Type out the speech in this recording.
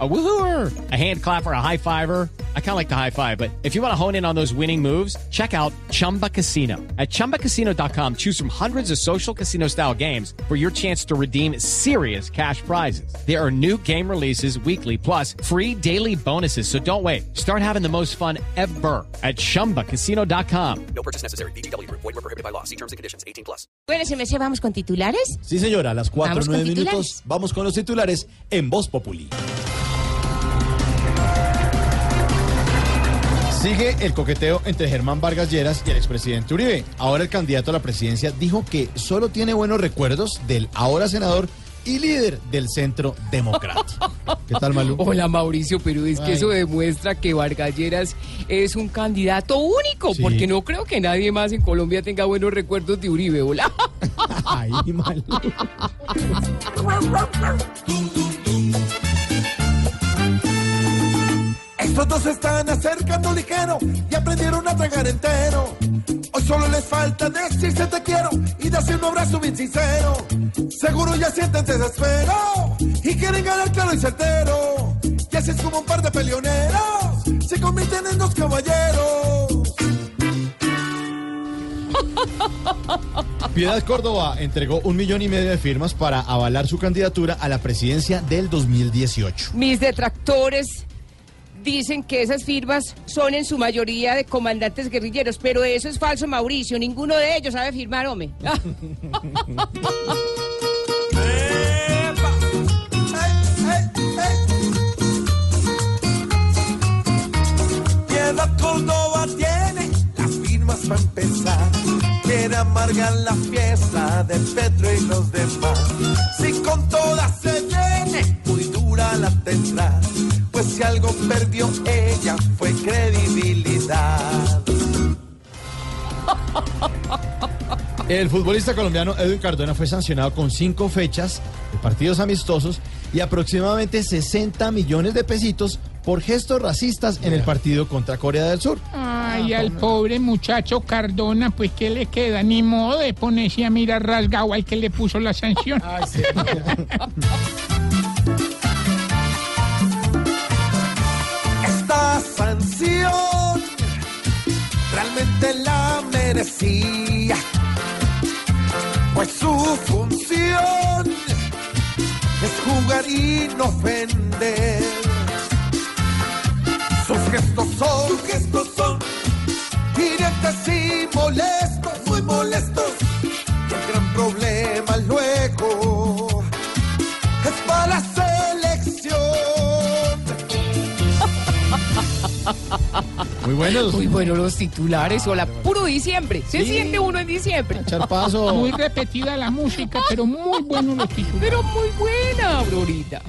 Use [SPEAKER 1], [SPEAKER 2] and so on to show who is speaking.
[SPEAKER 1] A woohooer, a hand clapper, a high fiver. I kind of like the high five, but if you want to hone in on those winning moves, check out Chumba Casino. At chumbacasino.com, choose from hundreds of social casino style games for your chance to redeem serious cash prizes. There are new game releases weekly, plus free daily bonuses. So don't wait. Start having the most fun ever at chumbacasino.com.
[SPEAKER 2] No purchase necessary. BGW. Void were prohibited by law. See terms and conditions. 18 plus.
[SPEAKER 3] Bueno, se me se vamos con titulares.
[SPEAKER 4] Sí, señora, a las 4
[SPEAKER 3] Vamos
[SPEAKER 4] 9 minutos vamos con los titulares en Voz Populi. Sigue el coqueteo entre Germán Vargas Lleras y el expresidente Uribe. Ahora el candidato a la presidencia dijo que solo tiene buenos recuerdos del ahora senador y líder del Centro Democrático. ¿Qué tal, Malu?
[SPEAKER 5] Hola Mauricio, pero es que
[SPEAKER 4] Ay.
[SPEAKER 5] eso demuestra que Vargas Lleras es un candidato único,
[SPEAKER 4] Sí.
[SPEAKER 5] porque no creo que nadie más en Colombia tenga buenos recuerdos de Uribe. Hola.
[SPEAKER 4] Ay, Malu.
[SPEAKER 6] Estos dos se están acercando ligero y aprendieron a tragar entero. Hoy solo les falta decirse te quiero y darse un abrazo bien sincero. Seguro ya sienten desespero y quieren ganar claro y certero. Y así es como un par de peleoneros se convierten en dos caballeros.
[SPEAKER 4] Piedad Córdoba entregó un millón y medio de firmas para avalar su candidatura a la presidencia del 2018.
[SPEAKER 5] Mis detractores dicen que esas firmas son en su mayoría de comandantes guerrilleros, pero eso es falso, Mauricio. Ninguno de ellos sabe firmar, hombre.
[SPEAKER 6] Piedad Córdoba tiene las firmas para empezar. Quiere amargar la fiesta de Petro y los demás. Si con todas se viene, muy dura la tendrá. Si algo perdió ella fue credibilidad.
[SPEAKER 4] El futbolista colombiano Edwin Cardona fue sancionado con cinco fechas de partidos amistosos y aproximadamente 60 millones de pesitos por gestos racistas en el partido contra Corea del Sur.
[SPEAKER 7] Ay, al pobre muchacho Cardona, pues ¿qué le queda? Ni modo de ponerse a mirar rasgado al que le puso la sanción.
[SPEAKER 6] Esta realmente la merecía, pues su función es jugar y no ofender. Sus gestos son, sus gestos son directos y molestos, muy molestos. Y el gran problema luego es para la selección.
[SPEAKER 4] Muy buenos.
[SPEAKER 5] Muy buenos los titulares. Hola, puro diciembre. Se siente uno en diciembre.
[SPEAKER 4] Echar paso.
[SPEAKER 7] Muy repetida la música, pero muy bueno los títulos.
[SPEAKER 5] Pero muy buena, Aurorita.